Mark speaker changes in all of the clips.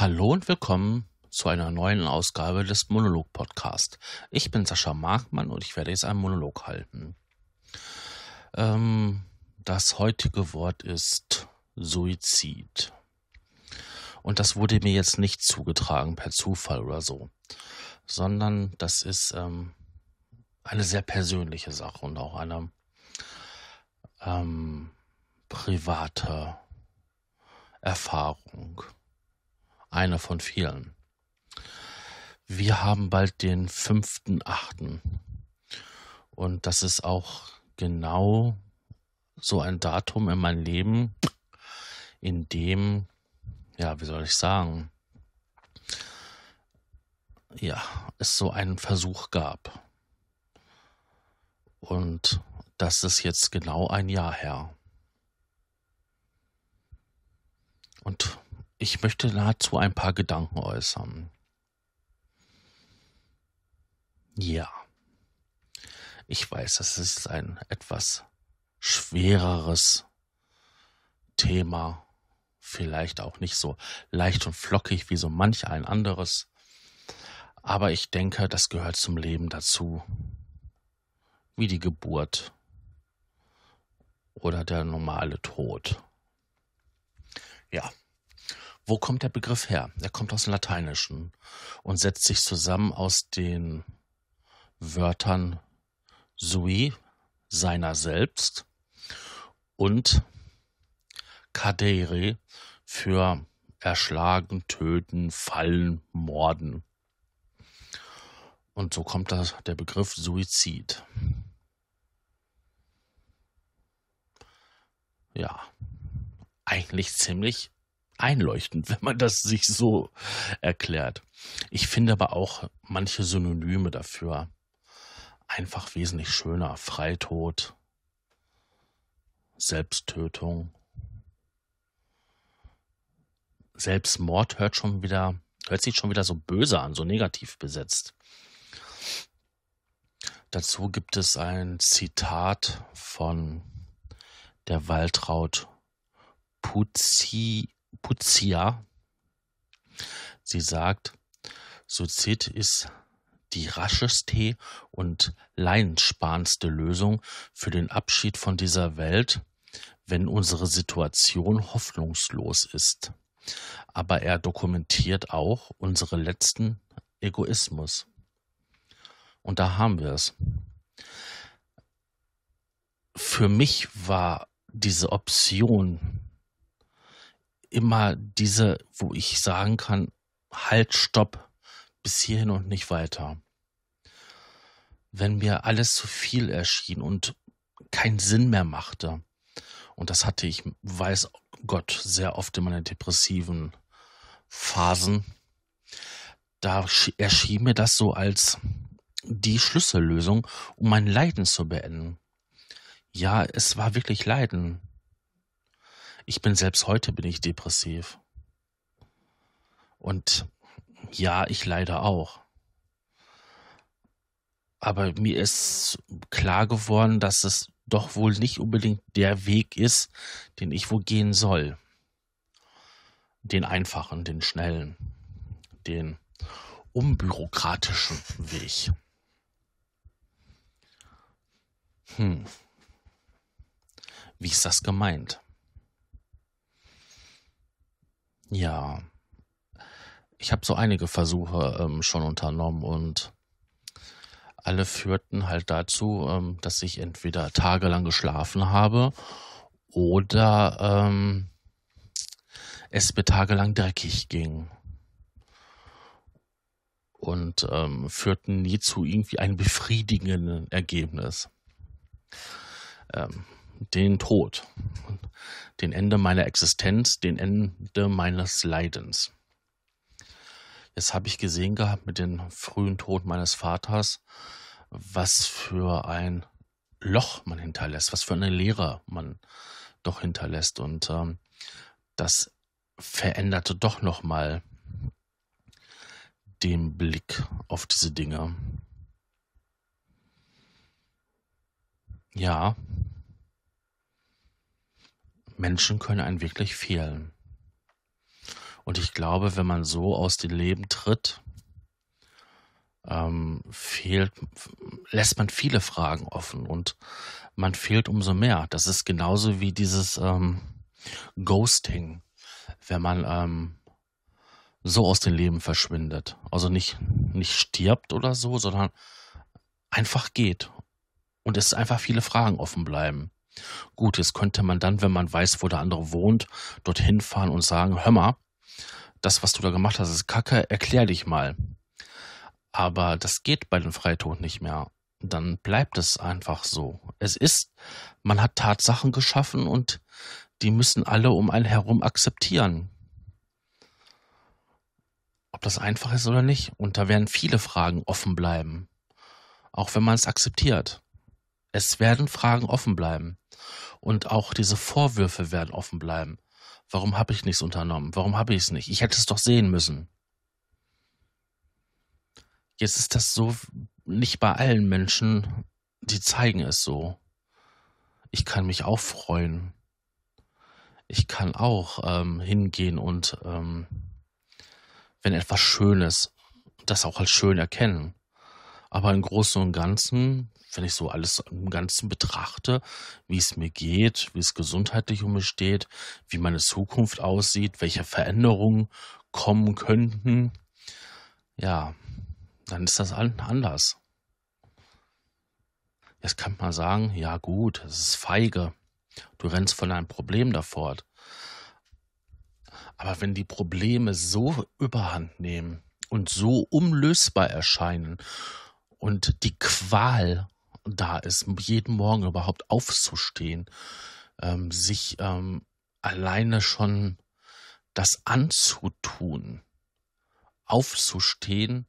Speaker 1: Hallo und willkommen zu einer neuen Ausgabe des Monolog Podcast. Ich bin Sascha Markmann und ich werde jetzt einen Monolog halten. Ähm, das heutige Wort ist Suizid. Und das wurde mir jetzt nicht zugetragen per Zufall oder so, sondern das ist ähm, eine sehr persönliche Sache und auch eine ähm, private Erfahrung. Eine von vielen. Wir haben bald den fünften Achten. Und das ist auch genau so ein Datum in meinem Leben, in dem, ja, wie soll ich sagen, ja, es so einen Versuch gab. Und das ist jetzt genau ein Jahr her. Und ich möchte dazu ein paar Gedanken äußern. Ja, ich weiß, das ist ein etwas schwereres Thema, vielleicht auch nicht so leicht und flockig wie so manch ein anderes, aber ich denke, das gehört zum Leben dazu, wie die Geburt oder der normale Tod. Ja. Wo kommt der Begriff her? Er kommt aus dem Lateinischen und setzt sich zusammen aus den Wörtern sui, seiner selbst, und cadere für erschlagen, töten, fallen, morden. Und so kommt das, der Begriff Suizid. Ja, eigentlich ziemlich einleuchtend, wenn man das sich so erklärt. Ich finde aber auch manche Synonyme dafür einfach wesentlich schöner. Freitod, Selbsttötung, Selbstmord hört schon wieder, hört sich schon wieder so böse an, so negativ besetzt. Dazu gibt es ein Zitat von der Waltraud Puzzi, Puzzia. Sie sagt, Suizid ist die rascheste und leidenssparendste Lösung für den Abschied von dieser Welt, wenn unsere Situation hoffnungslos ist. Aber er dokumentiert auch unsere letzten Egoismus. Und da haben wir es. Für mich war diese Option immer diese, wo ich sagen kann, halt, stopp, bis hierhin und nicht weiter. Wenn mir alles zu viel erschien und keinen Sinn mehr machte, und das hatte ich, weiß Gott, sehr oft in meinen depressiven Phasen, da erschien mir das so als die Schlüssellösung, um mein Leiden zu beenden. Ja, es war wirklich Leiden. Ich bin selbst heute bin ich depressiv. Und ja, ich leide auch. Aber mir ist klar geworden, dass es doch wohl nicht unbedingt der Weg ist, den ich wohl gehen soll. Den einfachen, den schnellen, den unbürokratischen Weg. Hm. Wie ist das gemeint? Ja, ich habe so einige Versuche ähm, schon unternommen und alle führten halt dazu, ähm, dass ich entweder tagelang geschlafen habe oder ähm, es mir tagelang dreckig ging. Und ähm, führten nie zu irgendwie einem befriedigenden Ergebnis. Den Tod, den Ende meiner Existenz, den Ende meines Leidens. Jetzt habe ich gesehen gehabt mit dem frühen Tod meines Vaters, was für ein Loch man hinterlässt, was für eine Leere man doch hinterlässt. Und ähm, das veränderte doch nochmal den Blick auf diese Dinge. Ja, Menschen können einen wirklich fehlen. Und ich glaube, wenn man so aus dem Leben tritt, ähm, fehlt, lässt man viele Fragen offen und man fehlt umso mehr. Das ist genauso wie dieses ähm, Ghosting, wenn man ähm, so aus dem Leben verschwindet. Also nicht, nicht stirbt oder so, sondern einfach geht. Und es einfach viele Fragen offen bleiben. Gut, jetzt könnte man dann, wenn man weiß, wo der andere wohnt, dorthin fahren und sagen, hör mal, das, was du da gemacht hast, ist Kacke, erklär dich mal. Aber das geht bei den Freitod nicht mehr. Dann bleibt es einfach so. Es ist, man hat Tatsachen geschaffen und die müssen alle um einen herum akzeptieren. Ob das einfach ist oder nicht. Und da werden viele Fragen offen bleiben. Auch wenn man es akzeptiert. Es werden Fragen offen bleiben. Und auch diese Vorwürfe werden offen bleiben. Warum habe ich nichts unternommen? Warum habe ich es nicht? Ich hätte es doch sehen müssen. Jetzt ist das so nicht bei allen Menschen, die zeigen es so. Ich kann mich auch freuen. Ich kann auch ähm, hingehen und ähm, wenn etwas Schönes, das auch als schön erkennen. Aber im Großen und Ganzen, wenn ich so alles im Ganzen betrachte, wie es mir geht, wie es gesundheitlich um mich steht, wie meine Zukunft aussieht, welche Veränderungen kommen könnten, ja, dann ist das anders. Jetzt kann man sagen, ja gut, es ist feige. Du rennst von einem Problem davor. Aber wenn die Probleme so überhand nehmen und so unlösbar erscheinen und die Qual da ist, jeden Morgen überhaupt aufzustehen, ähm, sich ähm, alleine schon das anzutun, aufzustehen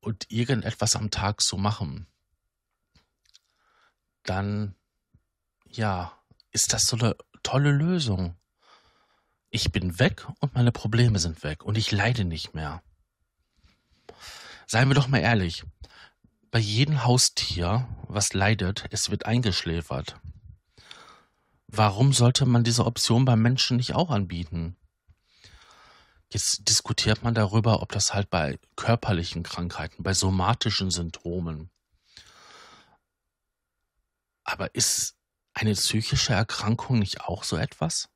Speaker 1: und irgendetwas am Tag zu machen, dann ja, ist das so eine tolle Lösung. Ich bin weg und meine Probleme sind weg und ich leide nicht mehr. Seien wir doch mal ehrlich, bei jedem Haustier, was leidet, es wird eingeschläfert. Warum sollte man diese Option beim Menschen nicht auch anbieten? Jetzt diskutiert man darüber, ob das halt bei körperlichen Krankheiten, bei somatischen Symptomen. Aber ist eine psychische Erkrankung nicht auch so etwas?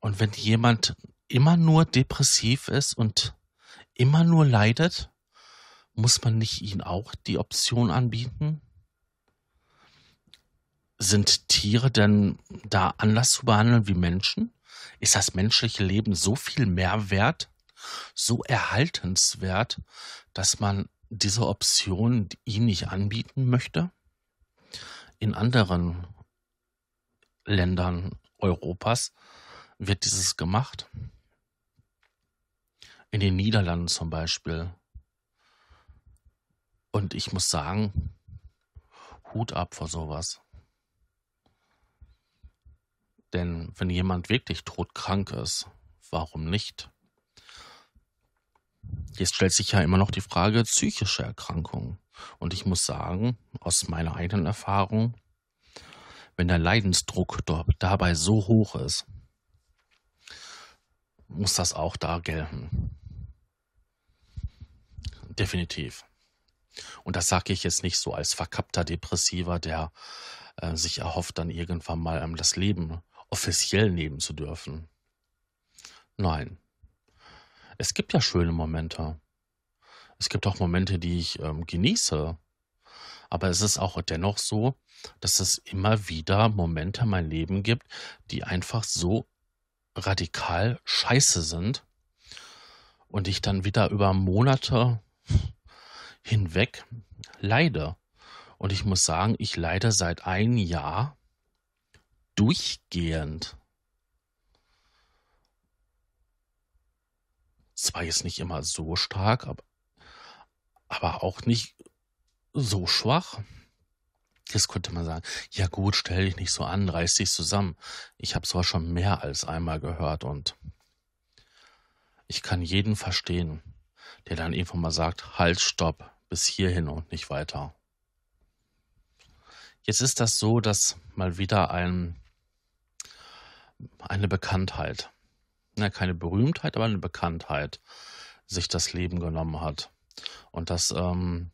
Speaker 1: Und wenn jemand immer nur depressiv ist und immer nur leidet, muss man nicht ihnen auch die Option anbieten? Sind Tiere denn da anders zu behandeln wie Menschen? Ist das menschliche Leben so viel mehr wert, so erhaltenswert, dass man diese Option ihnen nicht anbieten möchte? In anderen Ländern Europas wird dieses gemacht. In den Niederlanden zum Beispiel und ich muss sagen, Hut ab vor sowas. Denn wenn jemand wirklich todkrank ist, warum nicht? Jetzt stellt sich ja immer noch die Frage psychische Erkrankung. Und ich muss sagen, aus meiner eigenen Erfahrung, wenn der Leidensdruck dabei so hoch ist, muss das auch da gelten. Definitiv. Und das sage ich jetzt nicht so als verkappter Depressiver, der äh, sich erhofft, dann irgendwann mal ähm, das Leben offiziell nehmen zu dürfen. Nein. Es gibt ja schöne Momente. Es gibt auch Momente, die ich ähm, genieße. Aber es ist auch dennoch so, dass es immer wieder Momente in meinem Leben gibt, die einfach so radikal scheiße sind und ich dann wieder über Monate hinweg leide. Und ich muss sagen, ich leide seit einem Jahr durchgehend. Zwar jetzt nicht immer so stark, aber, auch nicht so schwach. Jetzt könnte man sagen, ja gut, stell dich nicht so an, reiß dich zusammen. Ich habe zwar schon mehr als einmal gehört und ich kann jeden verstehen, der dann irgendwann mal sagt, halt, stopp, bis hierhin und nicht weiter. Jetzt ist das so, dass mal wieder ein, eine Bekanntheit, na, keine Berühmtheit, aber eine Bekanntheit sich das Leben genommen hat. Und das, ähm,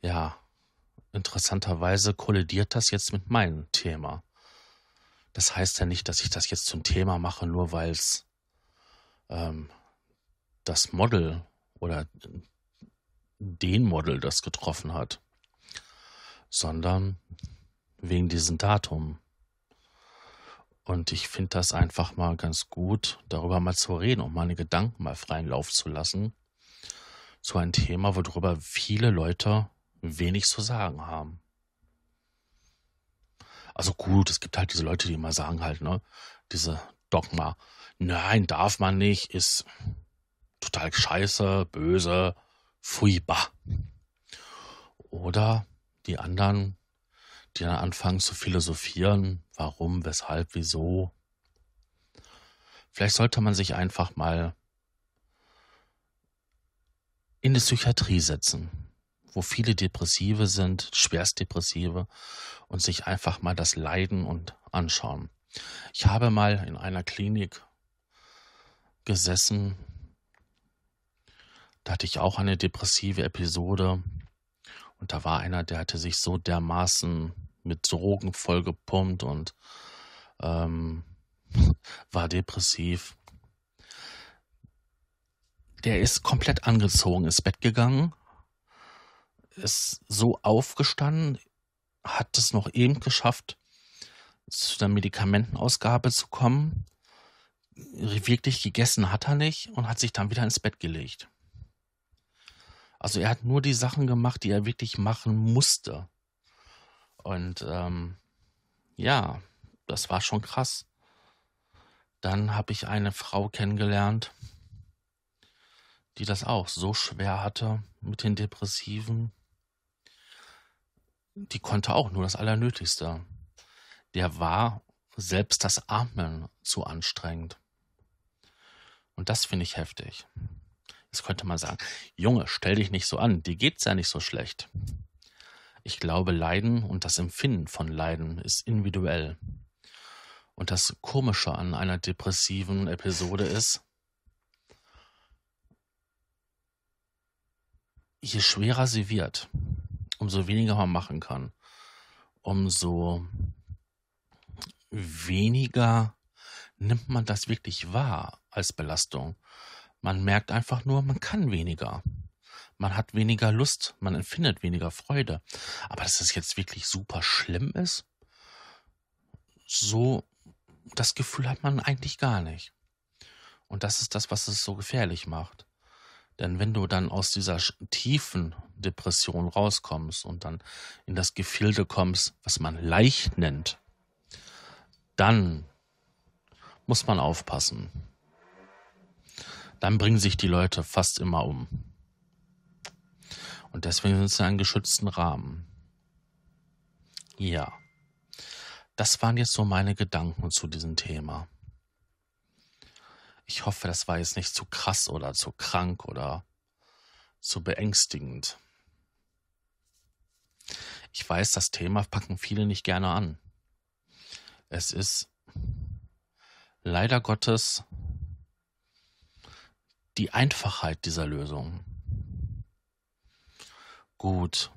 Speaker 1: ja, interessanterweise kollidiert das jetzt mit meinem Thema. Das heißt ja nicht, dass ich das jetzt zum Thema mache, nur weil es ähm, das Model oder den Model das getroffen hat, sondern wegen diesem Datum. Und ich finde das einfach mal ganz gut, darüber mal zu reden und meine Gedanken mal freien Lauf zu lassen. Zu einem Thema, worüber viele Leute wenig zu sagen haben. Also gut, es gibt halt diese Leute, die immer sagen halt, ne, diese Dogma, nein, darf man nicht, ist total scheiße, böse, furchtbar. Oder die anderen, die dann anfangen zu philosophieren, warum, weshalb, wieso. Vielleicht sollte man sich einfach mal in die Psychiatrie setzen, wo viele Depressive sind, schwerstdepressive, und sich einfach mal das Leiden und anschauen. Ich habe mal in einer Klinik gesessen, da hatte ich auch eine depressive Episode und da war einer, der hatte sich so dermaßen mit Drogen vollgepumpt und ähm, war depressiv. Der ist komplett angezogen, ins Bett gegangen, ist so aufgestanden, hat es noch eben geschafft, zu der Medikamentenausgabe zu kommen. Wirklich gegessen hat er nicht und hat sich dann wieder ins Bett gelegt. Also er hat nur die Sachen gemacht, die er wirklich machen musste. Und ähm, ja, das war schon krass. Dann habe ich eine Frau kennengelernt, die das auch so schwer hatte mit den Depressiven. Die konnte auch nur das Allernötigste. Der war selbst das Atmen zu anstrengend. Und das finde ich heftig. Jetzt könnte man sagen, Junge, stell dich nicht so an, dir geht's ja nicht so schlecht. Ich glaube, Leiden und das Empfinden von Leiden ist individuell. Und das Komische an einer depressiven Episode ist, je schwerer sie wird, umso weniger man machen kann, umso weniger nimmt man das wirklich wahr als Belastung. Man merkt einfach nur, man kann weniger. Man hat weniger Lust, man empfindet weniger Freude. Aber dass es jetzt wirklich super schlimm ist, so das Gefühl hat man eigentlich gar nicht. Und das ist das, was es so gefährlich macht. Denn wenn du dann aus dieser tiefen Depression rauskommst und dann in das Gefilde kommst, was man leicht nennt, dann muss man aufpassen dann bringen sich die Leute fast immer um. Und deswegen sind sie in einem geschützten Rahmen. Ja. Das waren jetzt so meine Gedanken zu diesem Thema. Ich hoffe, das war jetzt nicht zu krass oder zu krank oder zu beängstigend. Ich weiß, das Thema packen viele nicht gerne an. Es ist leider Gottes die Einfachheit dieser Lösung. Gut,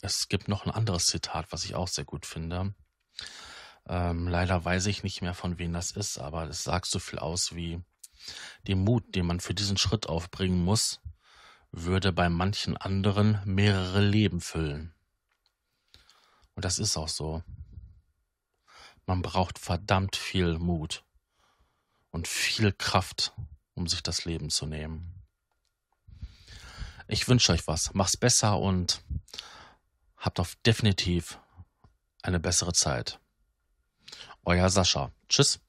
Speaker 1: es gibt noch ein anderes Zitat, was ich auch sehr gut finde. Ähm, leider weiß ich nicht mehr, von wem das ist, aber es sagt so viel aus wie den Mut, den man für diesen Schritt aufbringen muss, würde bei manchen anderen mehrere Leben füllen. Und das ist auch so. Man braucht verdammt viel Mut und viel Kraft, um sich das Leben zu nehmen. Ich wünsche euch was. Macht's besser und habt auf definitiv eine bessere Zeit. Euer Sascha. Tschüss.